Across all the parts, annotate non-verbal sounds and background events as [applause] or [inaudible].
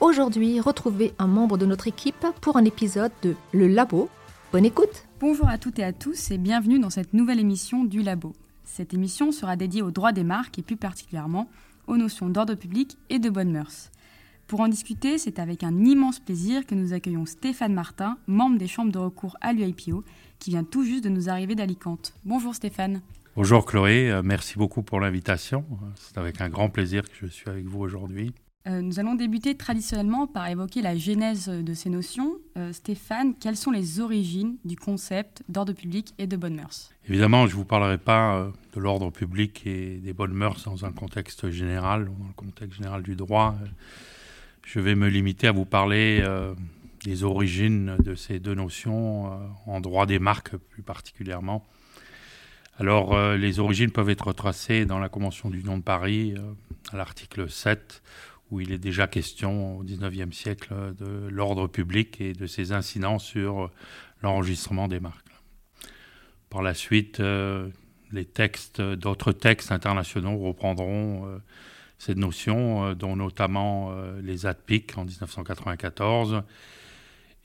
Aujourd'hui, retrouvez un membre de notre équipe pour un épisode de Le Labo. Bonne écoute Bonjour à toutes et à tous et bienvenue dans cette nouvelle émission du Labo. Cette émission sera dédiée aux droits des marques et plus particulièrement aux notions d'ordre public et de bonnes mœurs. Pour en discuter, c'est avec un immense plaisir que nous accueillons Stéphane Martin, membre des chambres de recours à l'UIPO, qui vient tout juste de nous arriver d'Alicante. Bonjour Stéphane. Bonjour Chloé, euh, merci beaucoup pour l'invitation. C'est avec un grand plaisir que je suis avec vous aujourd'hui. Euh, nous allons débuter traditionnellement par évoquer la genèse de ces notions. Euh, Stéphane, quelles sont les origines du concept d'ordre public et de bonnes mœurs? Évidemment, je ne vous parlerai pas de l'ordre public et des bonnes mœurs dans un contexte général, dans le contexte général du droit. Je vais me limiter à vous parler des origines de ces deux notions en droit des marques plus particulièrement alors, euh, les origines peuvent être tracées dans la Convention du nom de Paris, euh, à l'article 7, où il est déjà question au XIXe siècle de l'ordre public et de ses incidents sur l'enregistrement des marques. Par la suite, euh, les textes, d'autres textes internationaux reprendront cette notion, dont notamment les ADPIC en 1994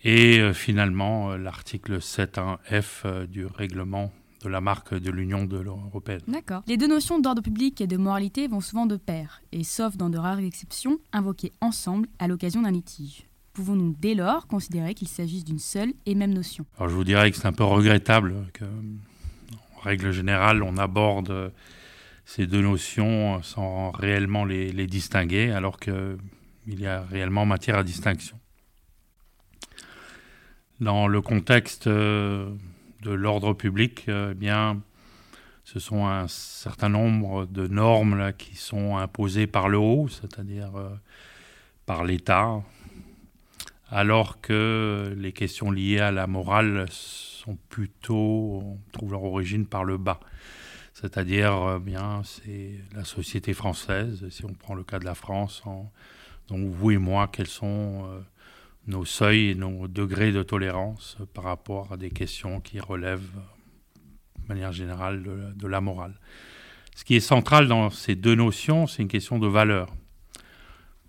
et finalement l'article 7.1f du règlement de la marque de l'Union de européenne. D'accord. Les deux notions d'ordre public et de moralité vont souvent de pair, et sauf dans de rares exceptions, invoquées ensemble à l'occasion d'un litige. Pouvons-nous dès lors considérer qu'il s'agisse d'une seule et même notion? Alors je vous dirais que c'est un peu regrettable que, en règle générale, on aborde ces deux notions sans réellement les, les distinguer, alors qu'il y a réellement matière à distinction. Dans le contexte euh, de l'ordre public, euh, eh bien, ce sont un certain nombre de normes là, qui sont imposées par le haut, c'est-à-dire euh, par l'État, alors que les questions liées à la morale sont plutôt, on trouve leur origine par le bas. C'est-à-dire, euh, bien, c'est la société française, si on prend le cas de la France, donc vous et moi, quels sont nos seuils et nos degrés de tolérance par rapport à des questions qui relèvent de manière générale de, la morale. Ce qui est central dans ces deux notions, c'est une question de valeur.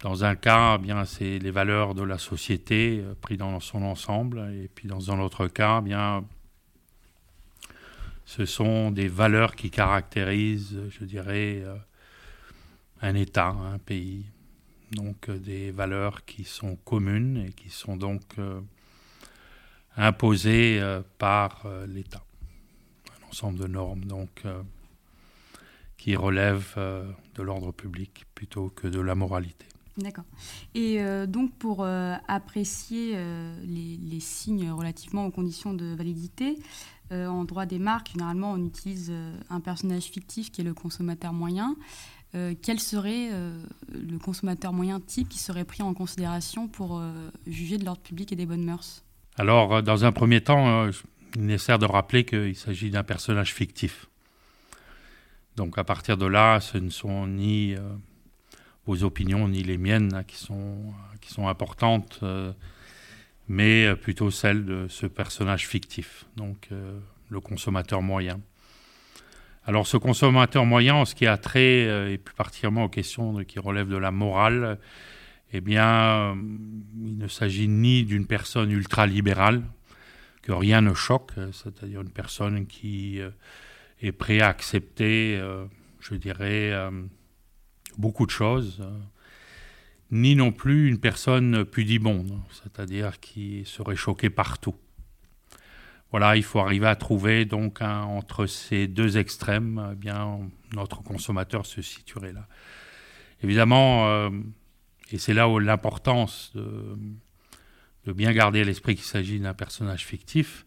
Dans un cas, eh bien, c'est les valeurs de la société euh, prises dans son ensemble, et puis dans un autre cas, eh bien, ce sont des valeurs qui caractérisent, je dirais, euh, un État, un pays donc euh, des valeurs qui sont communes et qui sont donc euh, imposées euh, par l'État. Un ensemble de normes donc qui relèvent de l'ordre public plutôt que de la moralité. D'accord. Et donc pour apprécier les, les, signes relativement aux conditions de validité, en droit des marques, généralement on utilise un personnage fictif qui est le consommateur moyen. Euh, quel serait euh, le consommateur moyen type qui serait pris en considération pour euh, juger de l'ordre public et des bonnes mœurs? Alors, dans un premier temps, il est nécessaire de rappeler qu'il s'agit d'un personnage fictif. Donc, à partir de là, ce ne sont ni vos opinions ni les miennes hein, qui, sont, qui sont importantes, mais plutôt celles de ce personnage fictif, donc le consommateur moyen. Alors ce consommateur moyen, en ce qui a trait, euh, et plus particulièrement aux questions qui relèvent de la morale, eh bien, euh, il ne s'agit ni d'une personne ultralibérale, que rien ne choque, c'est-à-dire une personne qui euh, est prête à accepter, je dirais, beaucoup de choses, ni non plus une personne pudibonde, c'est-à-dire qui serait choquée partout. Voilà, il faut arriver à trouver donc entre ces deux extrêmes, eh bien notre consommateur se situerait là. Évidemment, euh, et c'est là où l'importance de, bien garder à l'esprit qu'il s'agit d'un personnage fictif,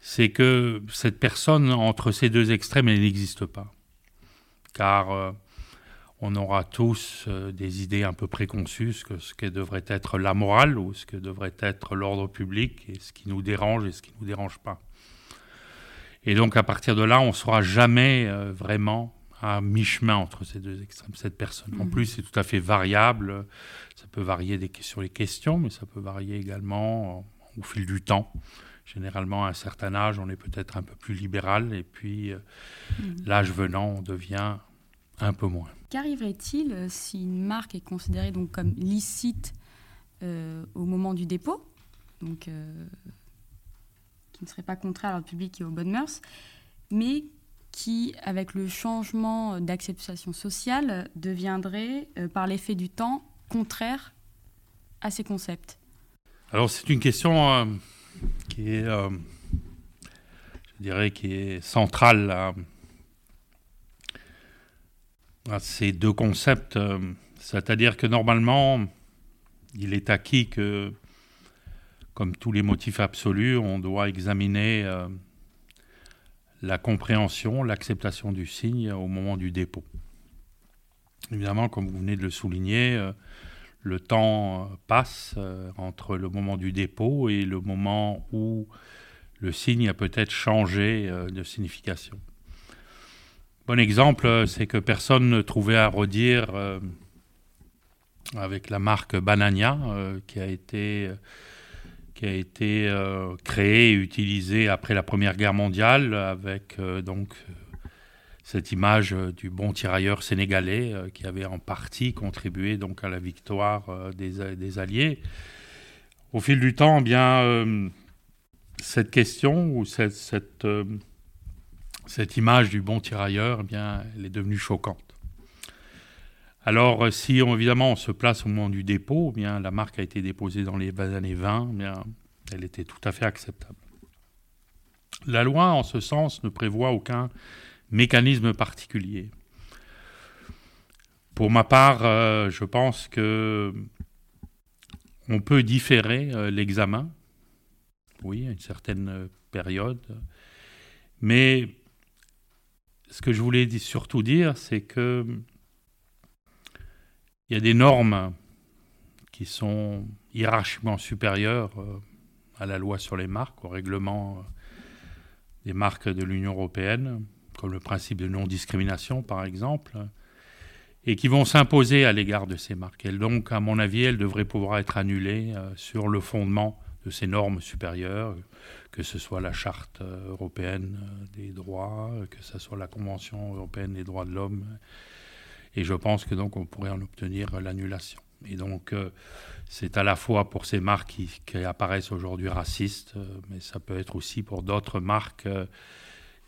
c'est que cette personne entre ces deux extrêmes, elle n'existe pas, car euh, on aura tous euh, des idées un peu préconçues que ce que devrait être la morale ou ce que devrait être l'ordre public et ce qui nous dérange et ce qui ne nous dérange pas. Et donc à partir de là, on ne sera jamais euh, vraiment à mi-chemin entre ces deux extrêmes, cette personne. En Mhm. plus, c'est tout à fait variable. Ça peut varier des, sur les questions, mais ça peut varier également au fil du temps. Généralement, à un certain âge, on est peut-être un peu plus libéral, et puis euh, Mhm. l'âge venant, on devient un peu moins. Qu'arriverait-il euh, si une marque est considérée donc comme licite euh, au moment du dépôt, donc euh, qui ne serait pas contraire à l'ordre public et aux bonnes mœurs, mais qui, avec le changement d'acceptation sociale, deviendrait, euh, par l'effet du temps, contraire à ces concepts? Alors c'est une question qui est, je dirais, qui est centrale à, à ces deux concepts. euh, C'est-à-dire que normalement, il est acquis que, comme tous les motifs absolus, on doit examiner euh, la compréhension, l'acceptation du signe au moment du dépôt. Évidemment, comme vous venez de le souligner, euh, le temps passe entre le moment du dépôt et le moment où le signe a peut-être changé de signification. Bon exemple, euh, c'est que personne ne trouvait à redire euh, avec la marque Banania euh, qui a été, créée et utilisée après la Première Guerre mondiale avec donc cette image du bon tirailleur sénégalais qui avait en partie contribué donc à la victoire des, des Alliés. Au fil du temps, eh bien, cette question ou cette, cette image du bon tirailleur, eh bien, elle est devenue choquante. Alors, euh, si évidemment on se place au moment du dépôt, eh bien, la marque a été déposée dans les années 20, eh bien, elle était tout à fait acceptable. La loi, en ce sens, ne prévoit aucun mécanisme particulier. Pour ma part, euh, je pense que on peut différer euh, l'examen, oui, à une certaine période, mais ce que je voulais surtout dire, c'est que il y a des normes qui sont hiérarchiquement supérieures euh, à la loi sur les marques, au règlement euh, des marques de l'Union européenne, comme le principe de non-discrimination par exemple, et qui vont s'imposer à l'égard de ces marques. Donc, à mon avis, elles devraient pouvoir être annulées euh, sur le fondement de ces normes supérieures, que ce soit la charte européenne des droits, que ce soit la Convention européenne des droits de l'homme. Et je pense que donc on pourrait en obtenir l'annulation. Et donc, euh, c'est à la fois pour ces marques qui, qui apparaissent aujourd'hui racistes, euh, mais ça peut être aussi pour d'autres marques euh,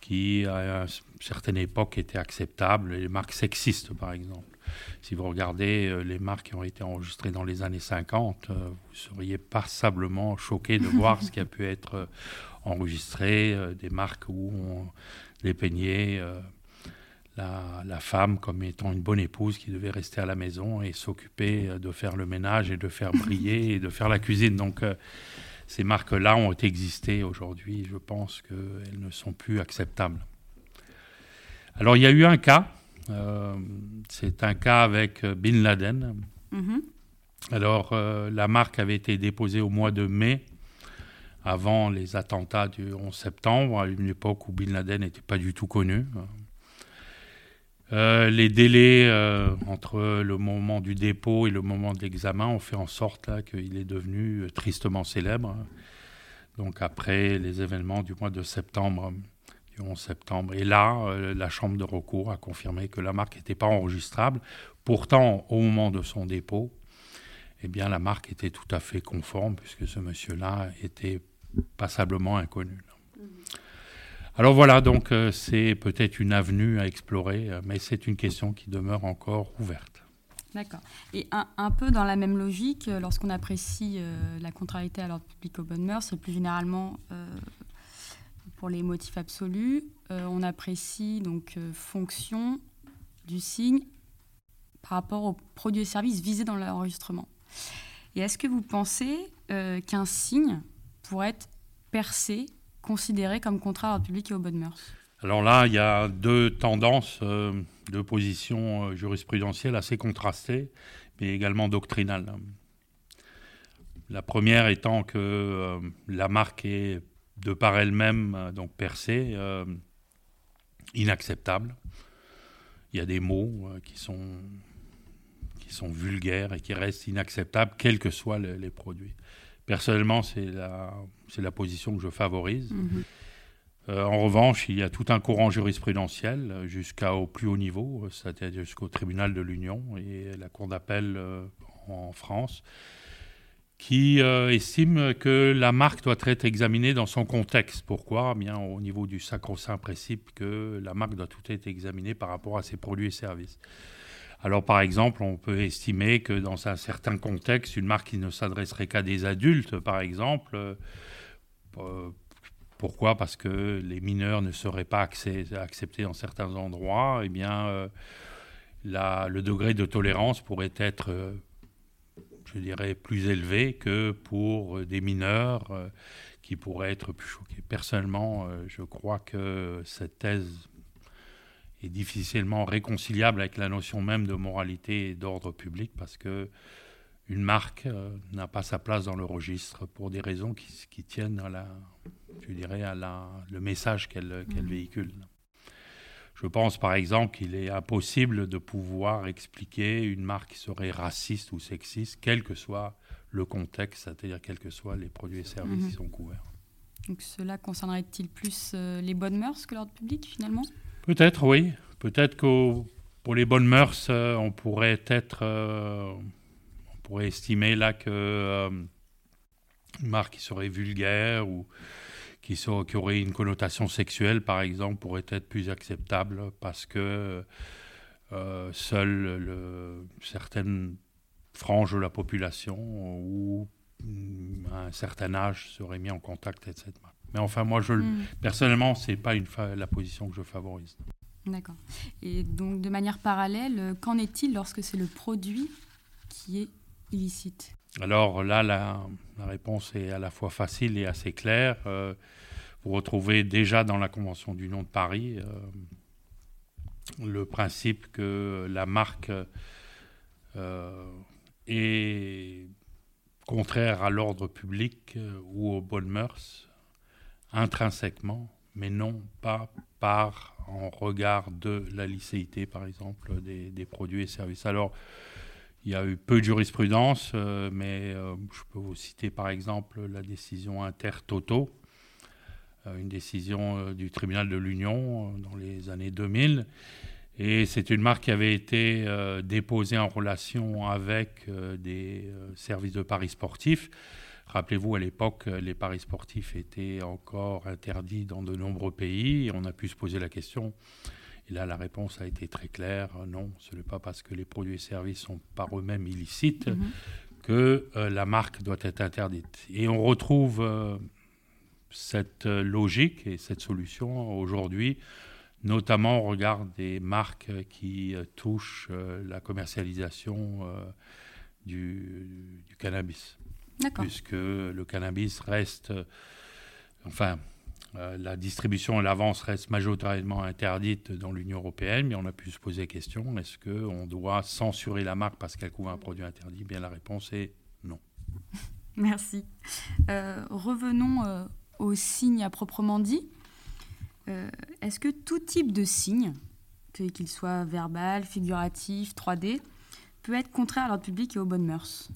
qui, à une certaine époque, étaient acceptables, les marques sexistes, par exemple. Si vous regardez euh, les marques qui ont été enregistrées dans les années 50, euh, vous seriez passablement choqué de [laughs] voir ce qui a pu être euh, enregistré, des marques où on les peignait la, la femme comme étant une bonne épouse qui devait rester à la maison et s'occuper de faire le ménage et de faire briller et de faire la cuisine. Donc euh, ces marques-là ont existé aujourd'hui. Je pense qu'elles ne sont plus acceptables. Alors il y a eu un cas, euh, c'est un cas avec euh, Bin Laden. Mhm. Alors euh, la marque avait été déposée au mois de mai, avant les attentats du 11 septembre, à une époque où Bin Laden n'était pas du tout connu. Euh, les délais euh, entre le moment du dépôt et le moment de l'examen ont fait en sorte qu'il est devenu euh, tristement célèbre. Donc après les événements du mois de septembre, du 11 septembre. Et là, la Chambre de recours a confirmé que la marque n'était pas enregistrable. Pourtant, au moment de son dépôt, eh bien, la marque était tout à fait conforme puisque ce monsieur-là était passablement inconnu. Alors voilà, donc euh, c'est peut-être une avenue à explorer, euh, mais c'est une question qui demeure encore ouverte. D'accord. Et un, peu dans la même logique, euh, lorsqu'on apprécie la contrariété à l'ordre public aux bonnes mœurs, et plus généralement pour les motifs absolus, on apprécie donc fonction du signe par rapport aux produits et services visés dans l'enregistrement. Et est-ce que vous pensez qu'un signe pourrait être percé, considéré comme contraire à public et aux bonnes mœurs Alors là, il y a deux tendances, deux positions jurisprudentielles assez contrastées, mais également doctrinales. La première étant que la marque est de par elle-même, donc percée, inacceptable. Il y a des mots qui sont qui sont vulgaires et qui restent inacceptables, quels que soient les produits. Personnellement, c'est la, la position que je favorise. Mhm. Euh, en revanche, il y a tout un courant jurisprudentiel jusqu'au plus haut niveau, c'est-à-dire jusqu'au tribunal de l'Union et la Cour d'appel euh, en France, qui euh, estime que la marque doit être examinée dans son contexte. Pourquoi? Eh Bien au niveau du sacro-saint principe que la marque doit tout être examinée par rapport à ses produits et services. Alors par exemple, on peut estimer que dans un certain contexte, une marque qui ne s'adresserait qu'à des adultes, par exemple, pourquoi? Parce que les mineurs ne seraient pas acceptés dans certains endroits, eh bien, euh, le degré de tolérance pourrait être, je dirais, plus élevé que pour des mineurs qui pourraient être plus choqués. Personnellement, je crois que cette thèse est difficilement réconciliable avec la notion même de moralité et d'ordre public parce que une marque euh, n'a pas sa place dans le registre pour des raisons qui, tiennent à la, je dirais, à la, le message qu'elle mmh. véhicule. Je pense par exemple qu'il est impossible de pouvoir expliquer une marque qui serait raciste ou sexiste, quel que soit le contexte, c'est-à-dire quels que soient les produits et services mmh. qui sont couverts. Donc cela concernerait-il plus euh, les bonnes mœurs que l'ordre public finalement? Peut-être, oui. Peut-être que pour les bonnes mœurs, euh, on pourrait être, pourrait estimer là que euh, une marque qui serait vulgaire ou qui, qui, aurait une connotation sexuelle, par exemple, pourrait être plus acceptable parce que seules certaines franges de la population ou mm, un certain âge seraient mis en contact avec cette marque. Mais enfin, moi, je, mm. personnellement, ce n'est pas une la position que je favorise. D'accord. Et donc, de manière parallèle, euh, qu'en est-il lorsque c'est le produit qui est Alors là, la, réponse est à la fois facile et assez claire. Euh, vous retrouvez déjà dans la Convention du nom de Paris euh, le principe que la marque est contraire à l'ordre public ou aux bonnes mœurs intrinsèquement, mais non pas par en regard de la licéité, par exemple, des, produits et services. Alors, il y a eu peu de jurisprudence, euh, mais euh, je peux vous citer par exemple la décision Inter-Toto, euh, une décision du tribunal de l'Union dans les années 2000. Et c'est une marque qui avait été déposée en relation avec des services de paris sportifs. Rappelez-vous, à l'époque, les paris sportifs étaient encore interdits dans de nombreux pays. On a pu se poser la question. Et là, la réponse a été très claire. Non, ce n'est pas parce que les produits et services sont par eux-mêmes illicites mhm. que euh, la marque doit être interdite. Et on retrouve euh, cette logique et cette solution aujourd'hui, notamment au regard des marques qui euh, touchent la commercialisation du, du cannabis puisque le cannabis reste, euh, enfin, euh, la distribution et l'avance restent majoritairement interdites dans l'Union européenne, mais on a pu se poser la question est-ce qu'on doit censurer la marque parce qu'elle couvre un produit interdit? Bien, la réponse est non. [laughs] Merci. Euh, revenons aux signes à proprement dit. Est-ce que tout type de signe, qu'il soit verbal, figuratif, 3D, peut être contraire à l'ordre public et aux bonnes mœurs?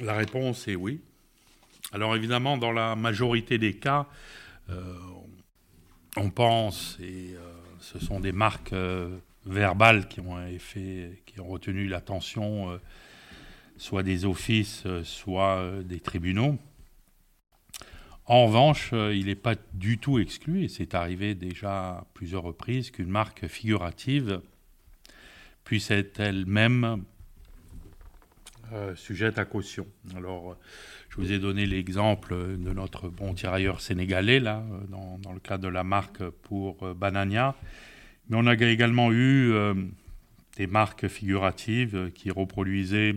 La réponse est oui. Alors évidemment, dans la majorité des cas, euh, on pense, et euh, ce sont des marques euh, verbales qui ont, fait, qui ont retenu l'attention soit des offices, soit des tribunaux. En revanche, il n'est pas du tout exclu, et c'est arrivé déjà à plusieurs reprises, qu'une marque figurative puisse être elle-même euh, sujette à caution. Alors, euh, je vous ai donné l'exemple de notre bon tirailleur sénégalais, là, euh, dans, le cadre de la marque pour Banania. Mais on a également eu des marques figuratives qui reproduisaient,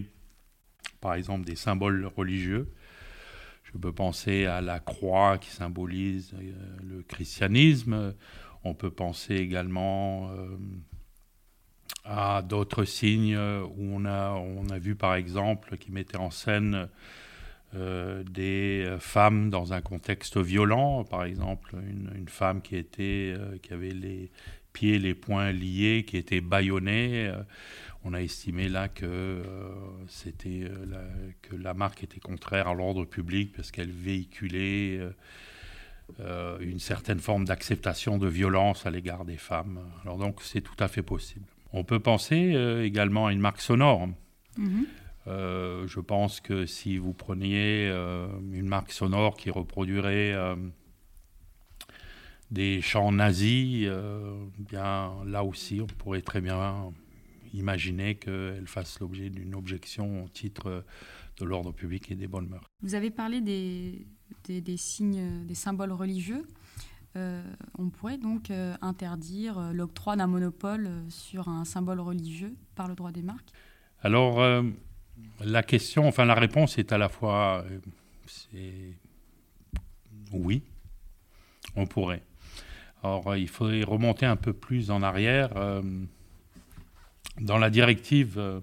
par exemple, des symboles religieux. Je peux penser à la croix qui symbolise le christianisme. On peut penser également à d'autres signes où on a, on a vu par exemple qui mettaient en scène des femmes dans un contexte violent, par exemple une, femme qui, était, qui avait les pieds, les poings liés, qui était bâillonnée on a estimé là que, euh, c'était, euh, la, que la marque était contraire à l'ordre public parce qu'elle véhiculait euh, une certaine forme d'acceptation de violence à l'égard des femmes. Alors donc c'est tout à fait possible. On peut penser également à une marque sonore. Mhm. je pense que si vous preniez une marque sonore qui reproduirait des chants nazis, bien là aussi on pourrait très bien imaginer qu'elle fasse l'objet d'une objection au titre de l'ordre public et des bonnes mœurs. Vous avez parlé des, des, signes, des symboles religieux. Euh, on pourrait donc euh, interdire euh, l'octroi d'un monopole sur un symbole religieux par le droit des marques? Alors, la question, enfin la réponse est à la fois oui, on pourrait. Alors, il faudrait remonter un peu plus en arrière. Dans la directive, euh,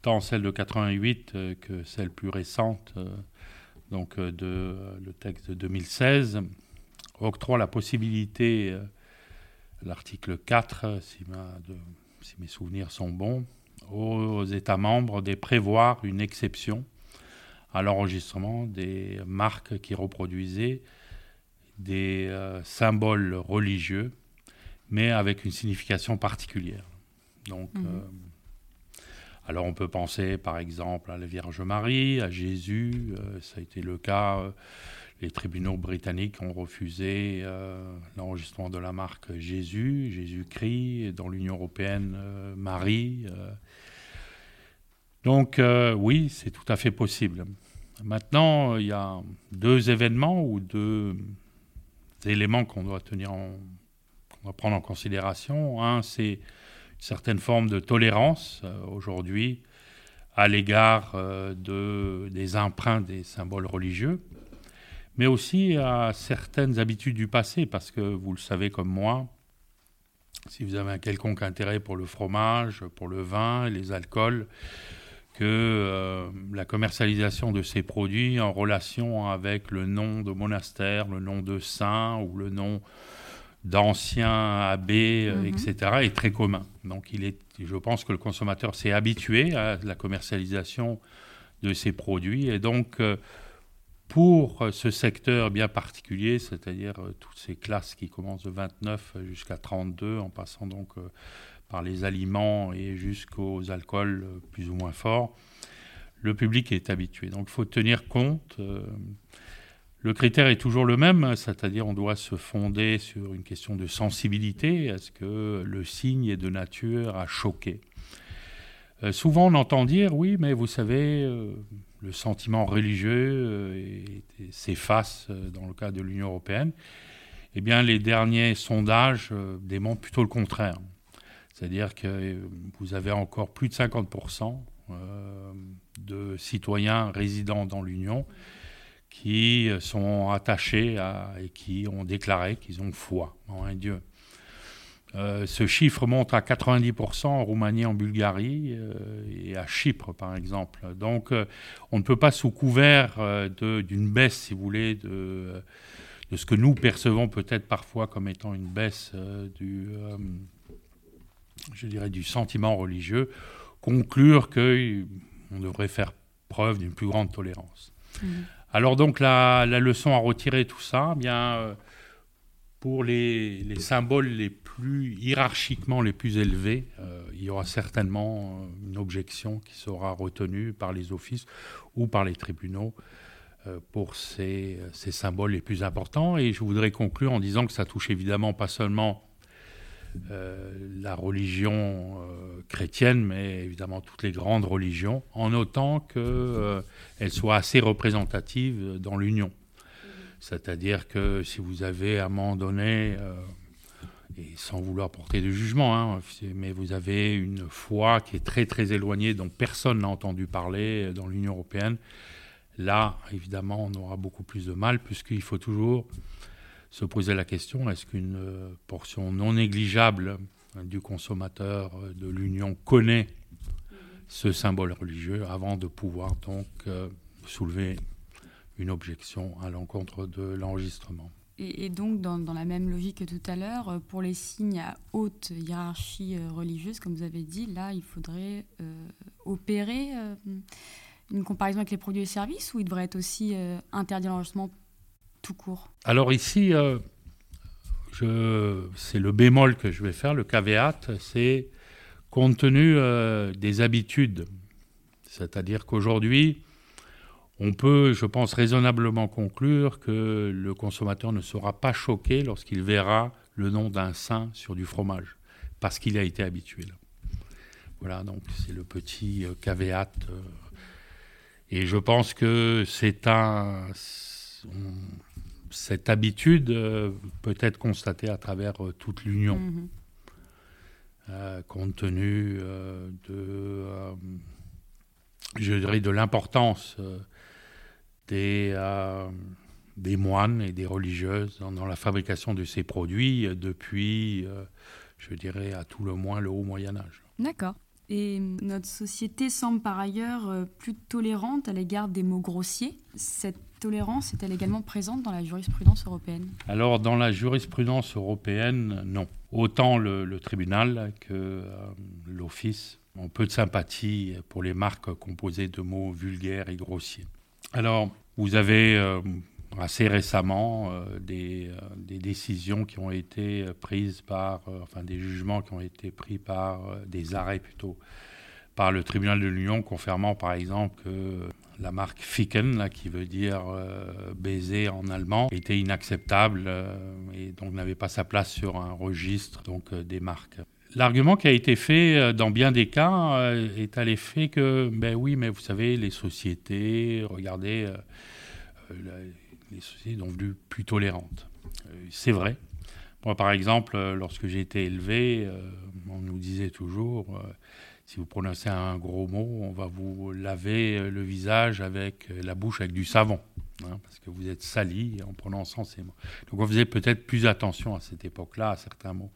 tant celle de 88 euh, que celle plus récente, euh, donc de, le texte de 2016, octroie la possibilité, l'article 4, si, si, mes souvenirs sont bons, aux États membres de prévoir une exception à l'enregistrement des marques qui reproduisaient des symboles religieux, mais avec une signification particulière. Donc, mhm. euh, alors on peut penser par exemple à la Vierge Marie, à Jésus, euh, ça a été le cas. Euh, les tribunaux britanniques ont refusé l'enregistrement de la marque Jésus, Jésus-Christ, dans l'Union européenne, Marie. Donc oui, c'est tout à fait possible. Maintenant, il y a deux événements ou deux éléments qu'on doit tenir doit prendre en considération. Un, c'est certaine forme de tolérance euh, aujourd'hui à l'égard euh, de, des emprunts des symboles religieux, mais aussi à certaines habitudes du passé, parce que vous le savez comme moi, si vous avez un quelconque intérêt pour le fromage, pour le vin, les alcools, que euh, la commercialisation de ces produits en relation avec le nom de monastère, le nom de saint ou le nom d'anciens abbés, euh, mhm. etc., est très commun. Donc il est, je pense que le consommateur s'est habitué à la commercialisation de ces produits. Et donc, euh, pour ce secteur bien particulier, c'est-à-dire euh, toutes ces classes qui commencent de 29 jusqu'à 32, en passant donc par les aliments et jusqu'aux alcools plus ou moins forts, le public est habitué. Donc il faut tenir compte le critère est toujours le même, c'est-à-dire on doit se fonder sur une question de sensibilité. Est-ce que le signe est de nature à choquer euh, Souvent on entend dire oui, mais vous savez, euh, le sentiment religieux euh, s'efface dans le cas de l'Union européenne. Eh bien, les derniers sondages démontrent plutôt le contraire. C'est-à-dire que vous avez encore plus de 50% de citoyens résidant dans l'Union qui sont attachés et qui ont déclaré qu'ils ont foi en un Dieu. Euh, ce chiffre monte à 90% en Roumanie, en Bulgarie euh, et à Chypre, par exemple. Donc, euh, on ne peut pas, sous couvert d'une baisse, si vous voulez, de, de ce que nous percevons peut-être parfois comme étant une baisse du, je dirais, du sentiment religieux, conclure qu'on devrait faire preuve d'une plus grande tolérance. Mmh. Alors donc la, leçon à retirer tout ça, eh bien pour les, symboles les plus hiérarchiquement les plus élevés, euh, il y aura certainement euh, une objection qui sera retenue par les offices ou par les tribunaux pour ces, ces, symboles les plus importants. Et je voudrais conclure en disant que ça touche évidemment pas seulement euh, la religion euh, chrétienne, mais évidemment toutes les grandes religions, en autant qu'elles euh, soient assez représentatives dans l'Union. C'est-à-dire que si vous avez à un moment donné, et sans vouloir porter de jugement, hein, mais vous avez une foi qui est très très éloignée, dont personne n'a entendu parler dans l'Union européenne, là, évidemment, on aura beaucoup plus de mal, puisqu'il faut toujours se poser la question est-ce qu'une portion non négligeable du consommateur de l'Union connaît ce symbole religieux avant de pouvoir donc soulever une objection à l'encontre de l'enregistrement. Et, donc, dans, la même logique que tout à l'heure, euh, pour les signes à haute hiérarchie euh, religieuse, comme vous avez dit, là, il faudrait euh, opérer une comparaison avec les produits et services ou il devrait être aussi interdit l'enregistrement tout court? Alors ici, c'est le bémol que je vais faire, le caveat, c'est compte tenu des habitudes. C'est-à-dire qu'aujourd'hui, on peut, je pense, raisonnablement conclure que le consommateur ne sera pas choqué lorsqu'il verra le nom d'un saint sur du fromage, parce qu'il a été habitué là. Voilà, donc c'est le petit euh, caveat. Euh, et je pense que c'est un. Cette habitude euh, peut être constatée à travers toute l'Union, mm-hmm. compte tenu de, je dirais, de l'importance des, euh, des moines et des religieuses dans, la fabrication de ces produits depuis, euh, je dirais, à tout le moins le haut Moyen Âge. D'accord. Et notre société semble par ailleurs euh, plus tolérante à l'égard des mots grossiers. Cette tolérance est-elle également présente dans la jurisprudence européenne? Alors, dans la jurisprudence européenne, non. Autant le, tribunal que l'office ont peu de sympathie pour les marques composées de mots vulgaires et grossiers. Alors, vous avez euh, assez récemment euh, des, euh, des, décisions qui ont été prises par, enfin des jugements qui ont été pris par, des arrêts plutôt, par le tribunal de l'Union, confirmant par exemple que la marque Ficken, qui veut dire baiser en allemand, était inacceptable et donc n'avait pas sa place sur un registre donc, des marques. L'argument qui a été fait euh, dans bien des cas euh, est à l'effet que, ben oui, mais vous savez, les sociétés, regardez, euh, les sociétés sont devenues plus tolérantes. C'est vrai. Moi, par exemple, lorsque j'ai été élevé, on nous disait toujours, si vous prononcez un gros mot, on va vous laver le visage avec la bouche avec du savon, hein, parce que vous êtes sali en prononçant ces mots. Donc on faisait peut-être plus attention à cette époque-là à certains mots.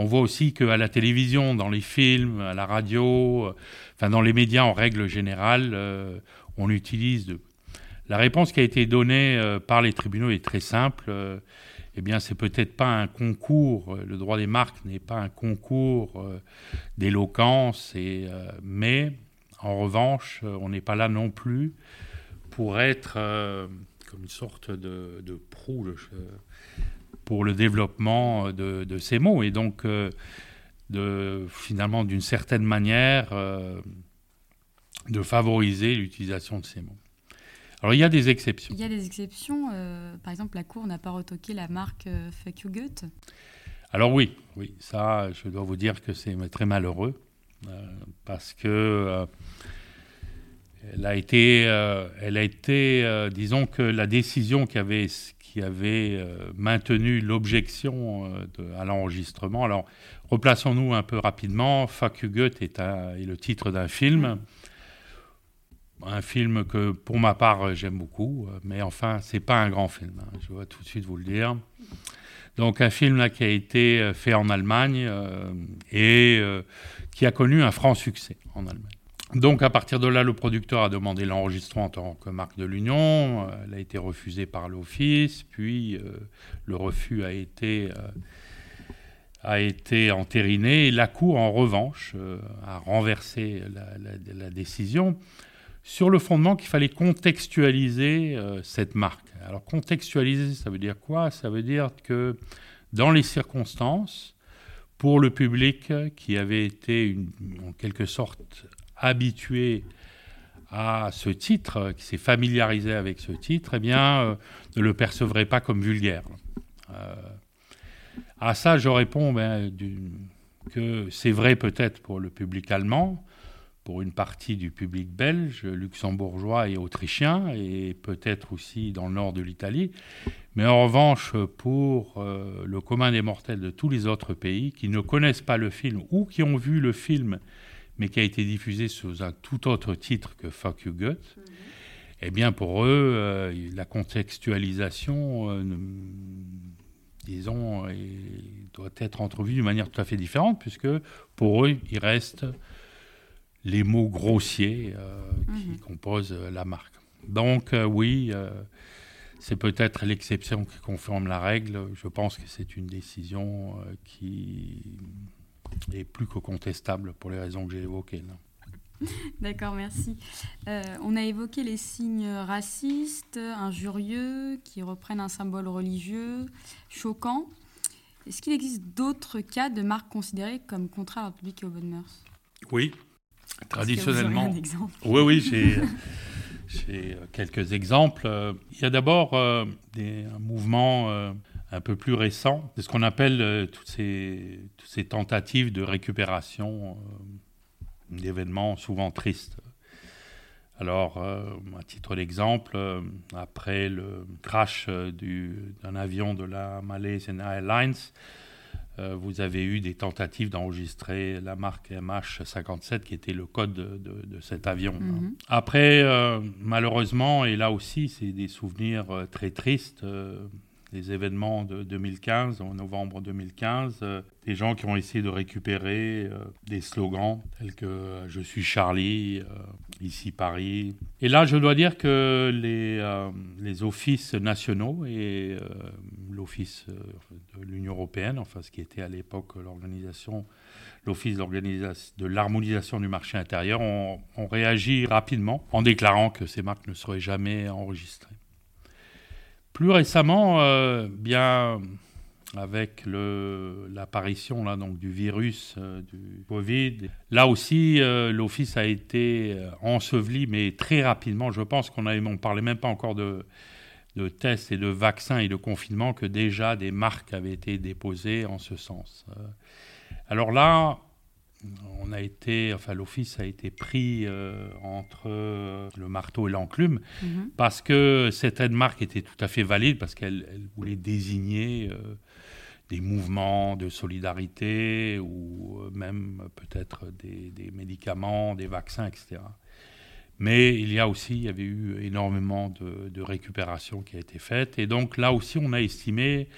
On voit aussi qu'à la télévision, dans les films, à la radio, euh, enfin dans les médias en règle générale, euh, on utilise. La réponse qui a été donnée euh, par les tribunaux est très simple. eh bien, c'est peut-être pas un concours. Le droit des marques n'est pas un concours d'éloquence, mais en revanche, on n'est pas là non plus pour être comme une sorte de, de proue pour le développement de, ces mots et donc euh, de, finalement d'une certaine manière euh, de favoriser l'utilisation de ces mots. Alors il y a des exceptions. Il y a des exceptions. Euh, par exemple, la Cour n'a pas retoqué la marque Fuck You Goethe. Alors oui, oui, ça, je dois vous dire que c'est très malheureux parce que elle a été, elle a été disons que la décision qui avait avait euh, maintenu l'objection euh, à l'enregistrement. Alors, replaçons-nous un peu rapidement. Fuck You est, le titre d'un film. Un film que, pour ma part, j'aime beaucoup, mais enfin, c'est pas un grand film. Hein, je vais tout de suite vous le dire. Donc, un film qui a été fait en Allemagne euh, et qui a connu un franc succès en Allemagne. Donc à partir de là, le producteur a demandé l'enregistrement en tant que marque de l'Union. Euh, elle a été refusée par l'Office, puis euh, le refus a été, euh, a été entériné. La Cour, en revanche, a renversé la, décision sur le fondement qu'il fallait contextualiser cette marque. Alors contextualiser, ça veut dire quoi? Ça veut dire que dans les circonstances, pour le public qui avait été en quelque sorte habitué à ce titre, qui s'est familiarisé avec ce titre, eh bien, euh, ne le percevrait pas comme vulgaire. Euh, à ça, je réponds ben, que c'est vrai peut-être pour le public allemand, pour une partie du public belge, luxembourgeois et autrichien, et peut-être aussi dans le nord de l'Italie, mais en revanche, pour euh, le commun des mortels de tous les autres pays qui ne connaissent pas le film ou qui ont vu le film mais qui a été diffusé sous un tout autre titre que Fuck You Goethe, mhm. eh bien pour eux, euh, la contextualisation euh, disons, doit être entrevue d'une manière tout à fait différente, puisque pour eux, il reste les mots grossiers qui mhm. composent la marque. Donc oui, c'est peut-être l'exception qui confirme la règle. Je pense que c'est une décision qui est plus que contestable pour les raisons que j'ai évoquées. [laughs] D'accord, merci. Euh, on a évoqué les signes racistes, injurieux, qui reprennent un symbole religieux, choquant. Est-ce qu'il existe d'autres cas de marques considérées comme contraires à public et aux bonnes mœurs? Oui, traditionnellement. Oui, oui, j'ai. [laughs] quelques exemples. Il y a d'abord euh, un mouvement euh, un peu plus récent, c'est ce qu'on appelle toutes, ces, toutes ces tentatives de récupération d'événements souvent tristes. Alors, euh, à titre d'exemple, euh, après le crash euh, d'un avion de la Malaysian Airlines, vous avez eu des tentatives d'enregistrer la marque MH57 qui était le code de, cet avion. Mhm. Après, malheureusement, et là aussi, c'est des souvenirs très tristes les événements de 2015, en novembre 2015, euh, des gens qui ont essayé de récupérer euh, des slogans tels que euh, Je suis Charlie, ici Paris. Et là, je dois dire que les, offices nationaux et l'office de l'Union européenne, enfin ce qui était à l'époque l'organisation, l'office de l'harmonisation du marché intérieur, ont réagi rapidement en déclarant que ces marques ne seraient jamais enregistrées. Plus récemment, euh, bien avec l'apparition du virus euh, du Covid, là aussi euh, l'office a été enseveli, mais très rapidement. Je pense qu'on ne parlait même pas encore de, de tests et de vaccins et de confinement que déjà des marques avaient été déposées en ce sens. alors là, on a été, enfin l'office a été pris euh, entre euh, le marteau et l'enclume mhm. parce que certaines marques étaient tout à fait valides parce qu'elles voulaient désigner euh, des mouvements de solidarité ou même peut-être des, médicaments, des vaccins, etc. Mais il y a aussi, il y avait eu énormément de, de récupération qui a été faite et donc là aussi on a estimé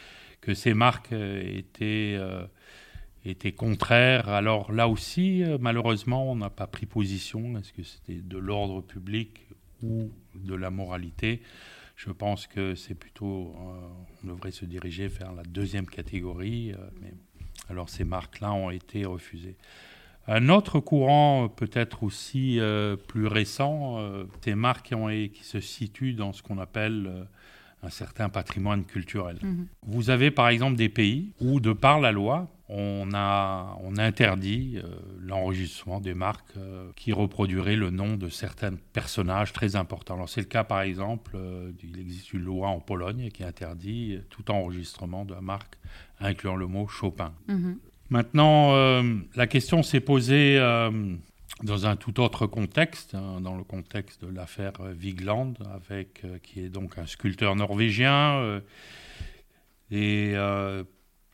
que ces marques étaient était contraire. Alors là aussi, euh, malheureusement, on n'a pas pris position. Est-ce que c'était de l'ordre public ou de la moralité? Je pense que c'est plutôt, euh, on devrait se diriger vers la deuxième catégorie. Euh, mais alors ces marques-là ont été refusées. Un autre courant, peut-être aussi plus récent, ces marques qui, ont, qui, se situent dans ce qu'on appelle un certain patrimoine culturel. Mhm. Vous avez par exemple des pays où, de par la loi, on a, on interdit euh, l'enregistrement des marques euh, qui reproduiraient le nom de certains personnages très importants. c'est le cas par exemple, euh, il existe une loi en Pologne qui interdit tout enregistrement de la marque incluant le mot Chopin. Mhm. Maintenant, la question s'est posée dans un tout autre contexte, hein, dans le contexte de l'affaire Vigland, avec, qui est donc un sculpteur norvégien. et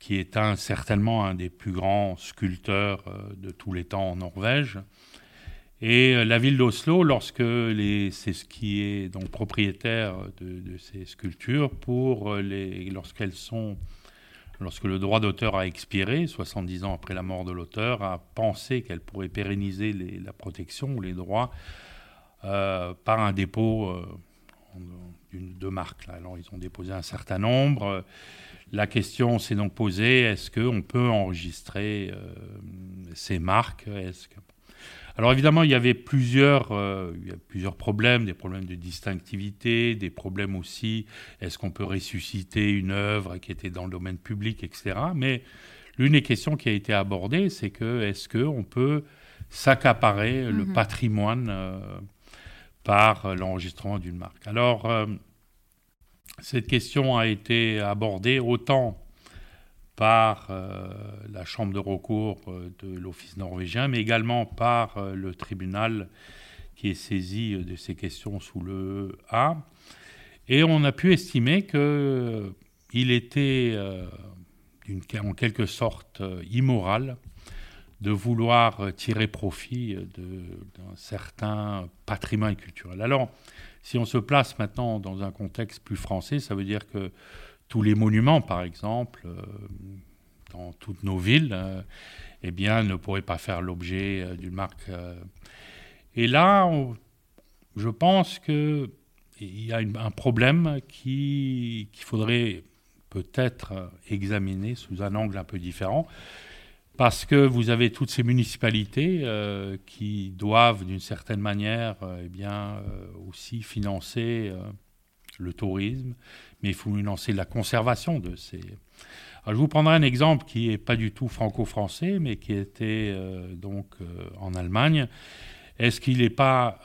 qui est certainement un des plus grands sculpteurs euh, de tous les temps en Norvège. Et euh, la ville d'Oslo, lorsque c'est ce qui est donc propriétaire de, ces sculptures, pour euh, les, lorsqu'elles sont, lorsque le droit d'auteur a expiré, 70 ans après la mort de l'auteur, a pensé qu'elle pourrait pérenniser la protection ou les droits par un dépôt de marques. Alors ils ont déposé un certain nombre. La question s'est donc posée, est-ce qu'on peut enregistrer euh, ces marques? Alors évidemment, il y avait plusieurs, euh, il y a plusieurs problèmes, des problèmes de distinctivité, des problèmes aussi, est-ce qu'on peut ressusciter une œuvre qui était dans le domaine public, etc. Mais l'une des questions qui a été abordée, c'est que est-ce qu'on peut s'accaparer le mhm. patrimoine euh, par l'enregistrement d'une marque? Alors, cette question a été abordée autant par euh, la Chambre de recours euh, de l'Office norvégien, mais également par euh, le tribunal qui est saisi de ces questions sous le A. Et on a pu estimer qu'il était en quelque sorte immoral de vouloir tirer profit d'un certain patrimoine culturel. Alors, si on se place maintenant dans un contexte plus français, ça veut dire que tous les monuments, par exemple, euh, dans toutes nos villes, euh, eh bien, ne pourraient pas faire l'objet euh, d'une marque. Et là, je pense qu'il y a un problème qu'il faudrait peut-être examiner sous un angle un peu différent parce que vous avez toutes ces municipalités euh, qui doivent d'une certaine manière euh, eh bien, euh, aussi financer le tourisme, mais il faut financer la conservation de ces... Alors, je vous prendrai un exemple qui n'est pas du tout franco-français, mais qui était donc en Allemagne. Est-ce qu'il n'est pas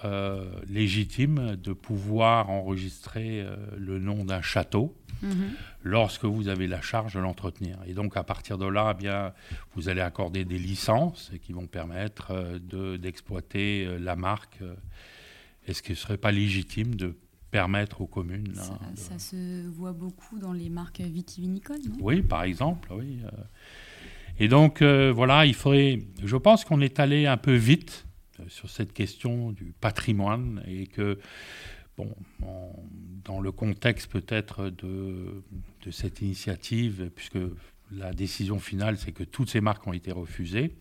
légitime de pouvoir enregistrer le nom d'un château? Mhm. lorsque vous avez la charge de l'entretenir. Et donc à partir de là, eh bien, vous allez accorder des licences qui vont permettre euh, d'exploiter euh, la marque. Est-ce qu'il ne serait pas légitime de permettre aux communes Ça, ça se voit beaucoup dans les marques vitivinicoles, non? Oui, par exemple, oui. Euh. Et donc voilà, il faudrait. Je pense qu'on est allé un peu vite sur cette question du patrimoine et que bon, dans le contexte peut-être de, de, cette initiative, puisque la décision finale, c'est que toutes ces marques ont été refusées,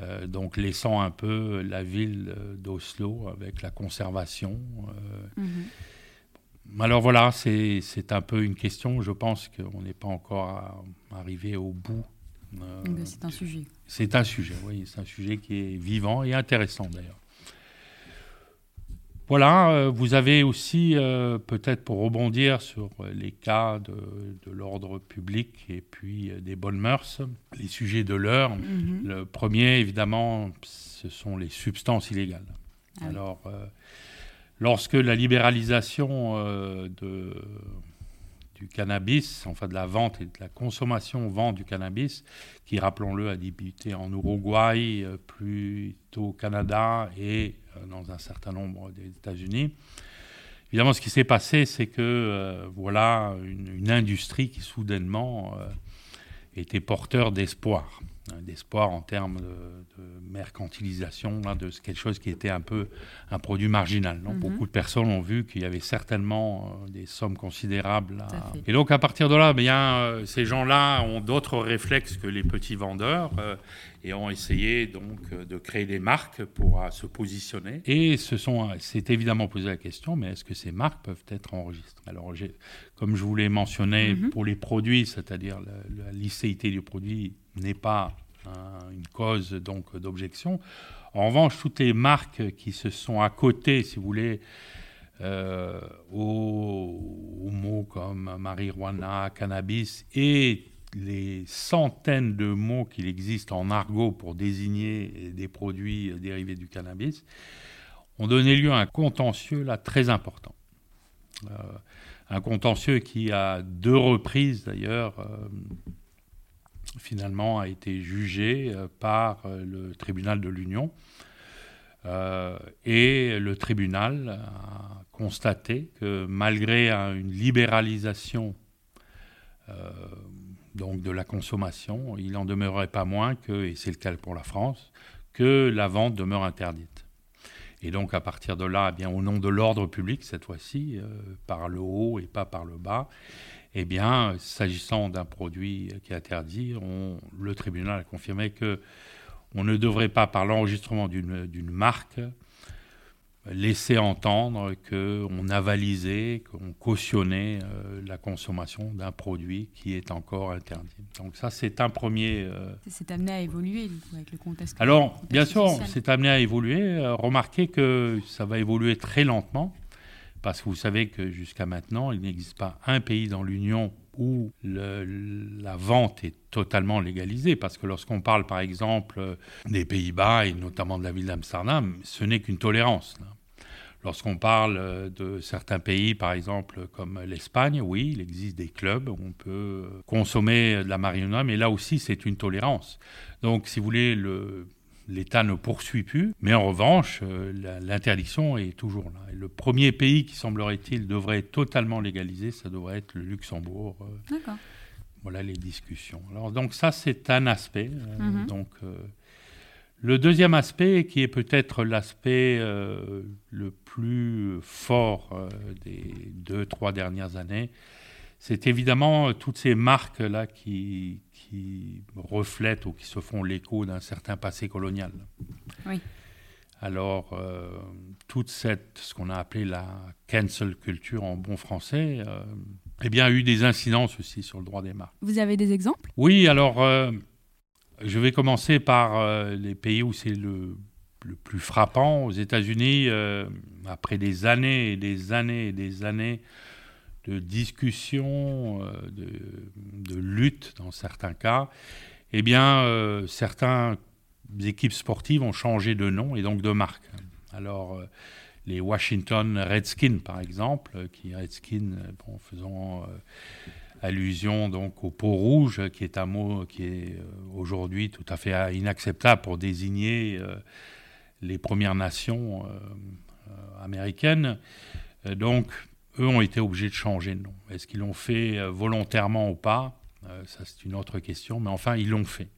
euh, donc laissant un peu la ville d'Oslo avec la conservation. Euh. Mhm. Alors voilà, c'est un peu une question. Je pense qu'on n'est pas encore arrivé au bout. Euh, c'est un sujet. C'est un sujet, oui. C'est un sujet qui est vivant et intéressant d'ailleurs. Voilà, euh, vous avez aussi, euh, peut-être pour rebondir sur les cas de, l'ordre public et puis euh, des bonnes mœurs, les sujets de l'heure. Mhm. Le premier, évidemment, ce sont les substances illégales. Ah Alors, lorsque la libéralisation de, du cannabis, enfin de la vente et de la consommation vente du cannabis, qui, rappelons-le, a débuté en Uruguay, plutôt au Canada et euh, dans un certain nombre des États-Unis. Évidemment, ce qui s'est passé, c'est que euh, voilà une, industrie qui soudainement euh, était porteur d'espoir, d'espoir en termes de, mercantilisation, de quelque chose qui était un peu un produit marginal. Mhm. Beaucoup de personnes ont vu qu'il y avait certainement des sommes considérables. Et donc à partir de là, bien, ces gens-là ont d'autres réflexes que les petits vendeurs et ont essayé donc euh, de créer des marques pour euh, se positionner. Et se sont, c'est évidemment posé la question, mais est-ce que ces marques peuvent être enregistrées? Alors, comme je vous l'ai mentionné, mhm. pour les produits, c'est-à-dire la, licéité du produit n'est pas une cause donc d'objection. En revanche, toutes les marques qui se sont à côté, si vous voulez, euh, aux, mots comme marijuana, cannabis et les centaines de mots qu'il existe en argot pour désigner des produits dérivés du cannabis ont donné lieu à un contentieux là très important. Euh, un contentieux qui, à deux reprises d'ailleurs, euh, finalement a été jugé euh, par le tribunal de l'Union. et le tribunal a constaté que malgré une libéralisation donc de la consommation, il n'en demeurerait pas moins que, et c'est le cas pour la France, que la vente demeure interdite. Et donc à partir de là, eh bien, au nom de l'ordre public, cette fois-ci, euh, par le haut et pas par le bas, eh bien, s'agissant d'un produit qui est interdit, le tribunal a confirmé que on ne devrait pas, par l'enregistrement d'une marque, laisser entendre qu'on avalisait, qu'on cautionnait euh, la consommation d'un produit qui est encore interdit. Donc ça, c'est un premier... Euh, c'est amené à évoluer avec le contexte. Alors, bien sûr, c'est amené à évoluer. Euh, remarquez que ça va évoluer très lentement, parce que vous savez que jusqu'à maintenant, il n'existe pas un pays dans l'Union où la vente est totalement légalisée. Parce que lorsqu'on parle, par exemple, des Pays-Bas et notamment de la ville d'Amsterdam, ce n'est qu'une tolérance. Lorsqu'on parle euh, de certains pays, par exemple comme l'Espagne, oui, il existe des clubs où on peut consommer de la marijuana, mais là aussi c'est une tolérance. Donc si vous voulez, l'État ne poursuit plus, mais en revanche, euh, l'interdiction est toujours là. le premier pays qui, semblerait-il, devrait être totalement légalisé, ça devrait être le Luxembourg. Euh. D'accord. Voilà les discussions. Alors, donc ça, c'est un aspect. Mm-hmm. Donc, le deuxième aspect, qui est peut-être l'aspect le plus fort euh, des deux, trois dernières années, c'est évidemment toutes ces marques-là qui, qui reflètent ou qui se font l'écho d'un certain passé colonial. Oui. Alors, toute cette, ce qu'on a appelé la cancel culture en bon français, eh bien, a eu des incidences aussi sur le droit des marques. Vous avez des exemples? Oui, alors, je vais commencer par les pays où c'est le le plus frappant aux États-Unis, euh, après des années et des années et des années de discussions, euh, de, lutte dans certains cas, eh bien, euh, certaines équipes sportives ont changé de nom et donc de marque. Alors, les Washington Redskins, par exemple, qui Redskins, bon, faisant allusion donc au pot rouge, qui est un mot qui est aujourd'hui tout à fait inacceptable pour désigner les Premières Nations euh, euh, américaines. Euh, donc, eux ont été obligés de changer de nom. Est-ce qu'ils l'ont fait volontairement ou pas? Ça, c'est une autre question, mais enfin, ils l'ont fait.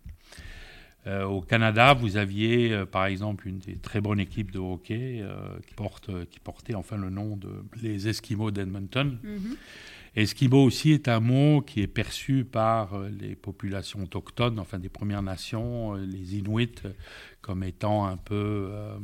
au Canada, vous aviez par exemple une des très bonnes équipes de hockey qui, porte, qui, portait enfin le nom de les Esquimaux d'Edmonton. Mm Esquimaux aussi est un mot qui est perçu par les populations autochtones, enfin des Premières Nations, les Inuits, comme étant un peu, euh,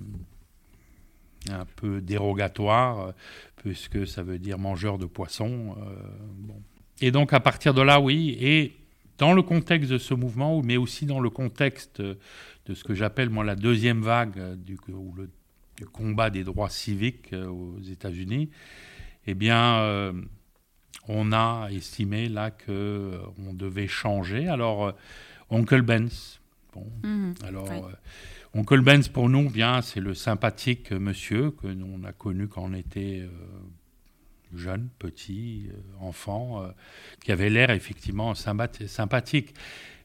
un peu dérogatoire, puisque ça veut dire mangeur de poissons. Euh, et donc à partir de là, oui, et dans le contexte de ce mouvement, mais aussi dans le contexte de ce que j'appelle moi la deuxième vague du, le, combat des droits civiques euh, aux États-Unis, eh bien, on a estimé là que on devait changer. Alors, Oncle Ben's, Mhm. alors, euh, Oncle Benz, pour nous, bien, c'est le sympathique monsieur que nous, on a connu quand on était euh, jeune, petit, euh, enfant, qui avait l'air effectivement sympathique.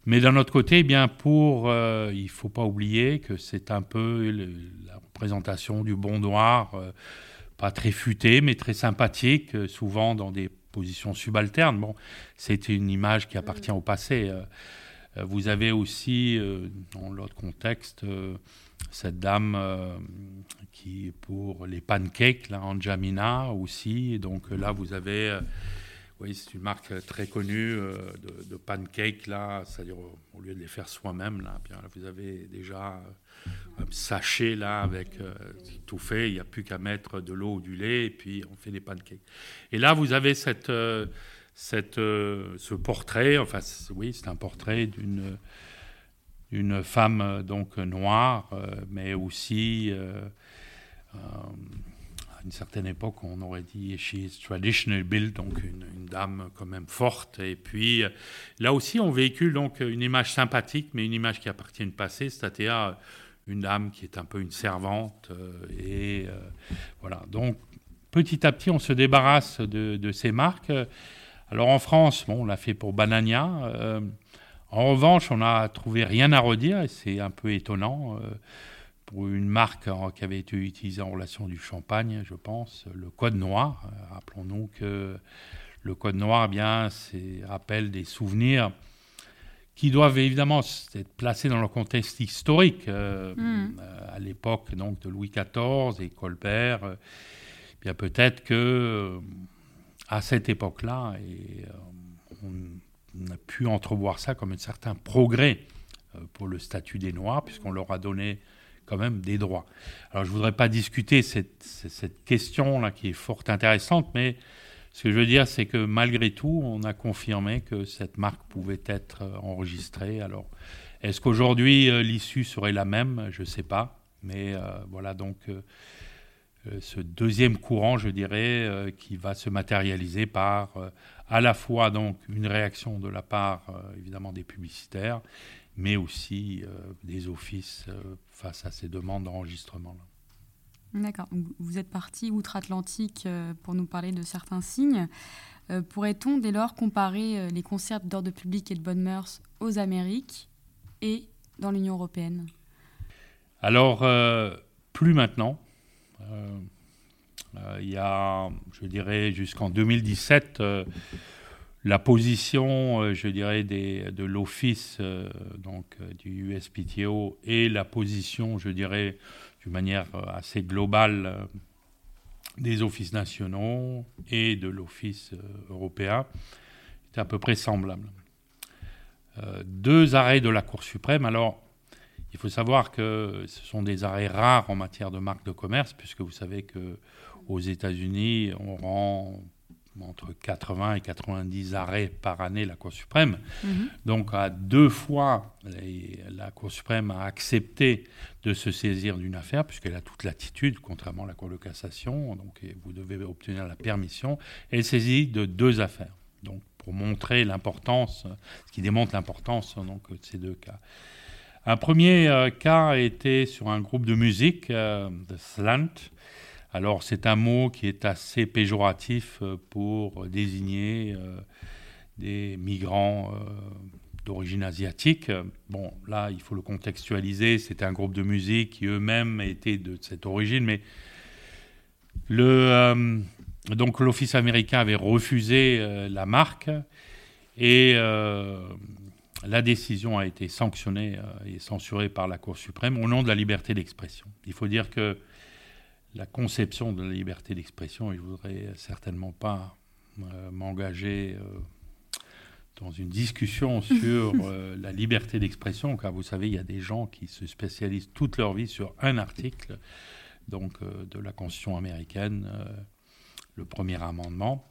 Mais d'un autre côté, eh bien, pour, il faut pas oublier que c'est un peu la représentation du bon noir, pas très futé, mais très sympathique, souvent dans des positions subalternes. Bon, c'est une image qui appartient au passé. Euh, vous avez aussi, euh, dans l'autre contexte, euh, cette dame qui pour les pancakes, là, Anjamina aussi. donc là, vous avez, oui, c'est une marque très connue de, pancakes, là, c'est-à-dire au lieu de les faire soi-même, là, bien, vous avez déjà un sachet là avec tout fait, il n'y a plus qu'à mettre de l'eau ou du lait et puis on fait des pancakes. Et là, vous avez cette euh, ce portrait, enfin oui, c'est un portrait d'une une femme euh, donc noire, euh, mais aussi à une certaine époque, on aurait dit she's traditional build, donc une, dame quand même forte. Et puis là aussi, on véhicule donc une image sympathique, mais une image qui appartient au passé, c'est-à-dire une dame qui est un peu une servante. et voilà. Donc petit à petit, on se débarrasse de ces marques. Alors en France, bon, on l'a fait pour Banania. Euh, en revanche, on n'a trouvé rien à redire, et c'est un peu étonnant. Euh, pour une marque qui avait été utilisée en relation du champagne, je pense, le code noir. Euh, rappelons-nous que le code noir, eh bien, c'est rappelle des souvenirs qui doivent évidemment être placés dans le contexte historique. Mm. à l'époque donc de Louis XIV et Colbert, eh bien peut-être que à cette époque-là, euh, on, a pu entrevoir ça comme un certain progrès euh, pour le statut des Noirs, puisqu'on leur a donné quand même des droits. Alors je ne voudrais pas discuter cette, cette question-là qui est fort intéressante, mais ce que je veux dire, c'est que malgré tout, on a confirmé que cette marque pouvait être euh, enregistrée. Alors, est-ce qu'aujourd'hui l'issue serait la même? Je ne sais pas. Mais voilà, donc ce deuxième courant, je dirais, euh, qui va se matérialiser par euh, à la fois donc une réaction de la part évidemment des publicitaires, mais aussi des offices face à ces demandes d'enregistrement. D'accord. Vous êtes parti outre-Atlantique pour nous parler de certains signes. Pourrait-on dès lors comparer les concerts d'ordre public et de bonne mœurs aux Amériques et dans l'Union européenne? Alors, plus maintenant. Euh, euh, il y a, je dirais, jusqu'en 2017, euh, la position, je dirais, de l'office du USPTO et la position, je dirais, d'une manière assez globale des offices nationaux et de l'office européen C'est à peu près semblable. Deux arrêts de la Cour suprême. Alors, il faut savoir que ce sont des arrêts rares en matière de marque de commerce, puisque vous savez que aux États-Unis, on rend entre 80 et 90 arrêts par année la Cour suprême. Mhm. Donc à deux fois, la Cour suprême a accepté de se saisir d'une affaire, puisqu'elle a toute l'attitude, contrairement à la Cour de cassation. Donc vous devez obtenir la permission. Elle saisit de deux affaires. Donc pour montrer l'importance, ce qui démontre l'importance donc, de ces deux cas. Un premier euh, cas était sur un groupe de musique, euh, The Slant, alors c'est un mot qui est assez péjoratif euh, pour désigner des migrants d'origine asiatique. Bon, là, il faut le contextualiser. C'était un groupe de musique qui eux-mêmes étaient de cette origine, mais donc l'Office américain avait refusé la marque et la décision a été sanctionnée et censurée par la Cour suprême au nom de la liberté d'expression. Il faut dire que la conception de la liberté d'expression, et je ne voudrais certainement pas euh, m'engager euh, dans une discussion [laughs] sur euh, la liberté d'expression, car vous savez, il y a des gens qui se spécialisent toute leur vie sur un article donc, de la Constitution américaine, le premier amendement.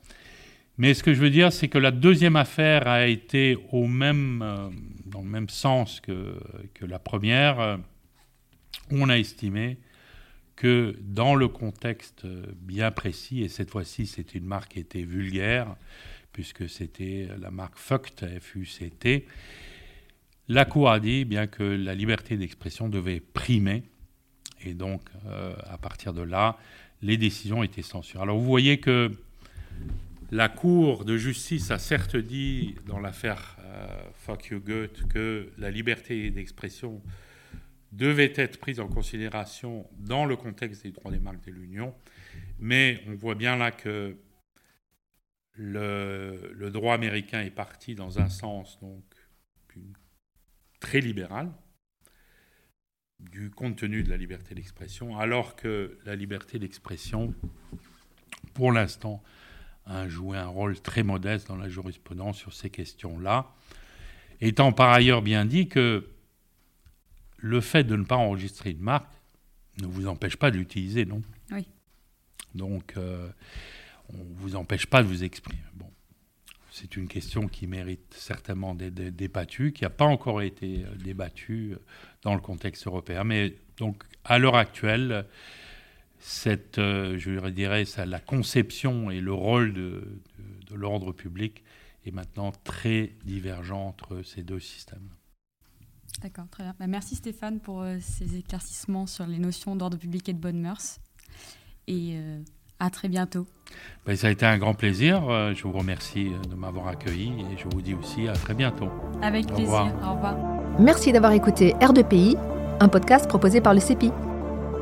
Mais ce que je veux dire, c'est que la deuxième affaire a été au même, dans le même sens que, que la première. On a estimé que dans le contexte bien précis, et cette fois-ci c'est une marque qui était vulgaire, puisque c'était la marque FUCT, F-U-C-T, la Cour a dit bien que la liberté d'expression devait primer, et donc euh, à partir de là, les décisions étaient censurées. Alors vous voyez que la Cour de justice a certes dit dans l'affaire Fuck You Goethe que la liberté d'expression devait être prise en considération dans le contexte des droits des marques de l'Union. Mais on voit bien là que le, droit américain est parti dans un sens donc très libéral du contenu de la liberté d'expression, alors que la liberté d'expression, pour l'instant, a joué un rôle très modeste dans la jurisprudence sur ces questions-là, étant par ailleurs bien dit que le fait de ne pas enregistrer une marque ne vous empêche pas de l'utiliser, non? Oui. Donc, euh, on ne vous empêche pas de vous exprimer. Bon. C'est une question qui mérite certainement d'être débattue, qui n'a pas encore été euh, débattue euh, dans le contexte européen. Mais donc, à l'heure actuelle, cette, je dirais, ça, la conception et le rôle de, de l'ordre public est maintenant très divergent entre ces deux systèmes. D'accord, très bien. Bah, merci Stéphane pour euh, ces éclaircissements sur les notions d'ordre public et de bonnes mœurs. Et euh, à très bientôt. Bah, ça a été un grand plaisir. Euh, je vous remercie de m'avoir accueilli et je vous dis aussi à très bientôt. Avec plaisir. Au revoir. Merci d'avoir écouté R2PI, un podcast proposé par le CEPI.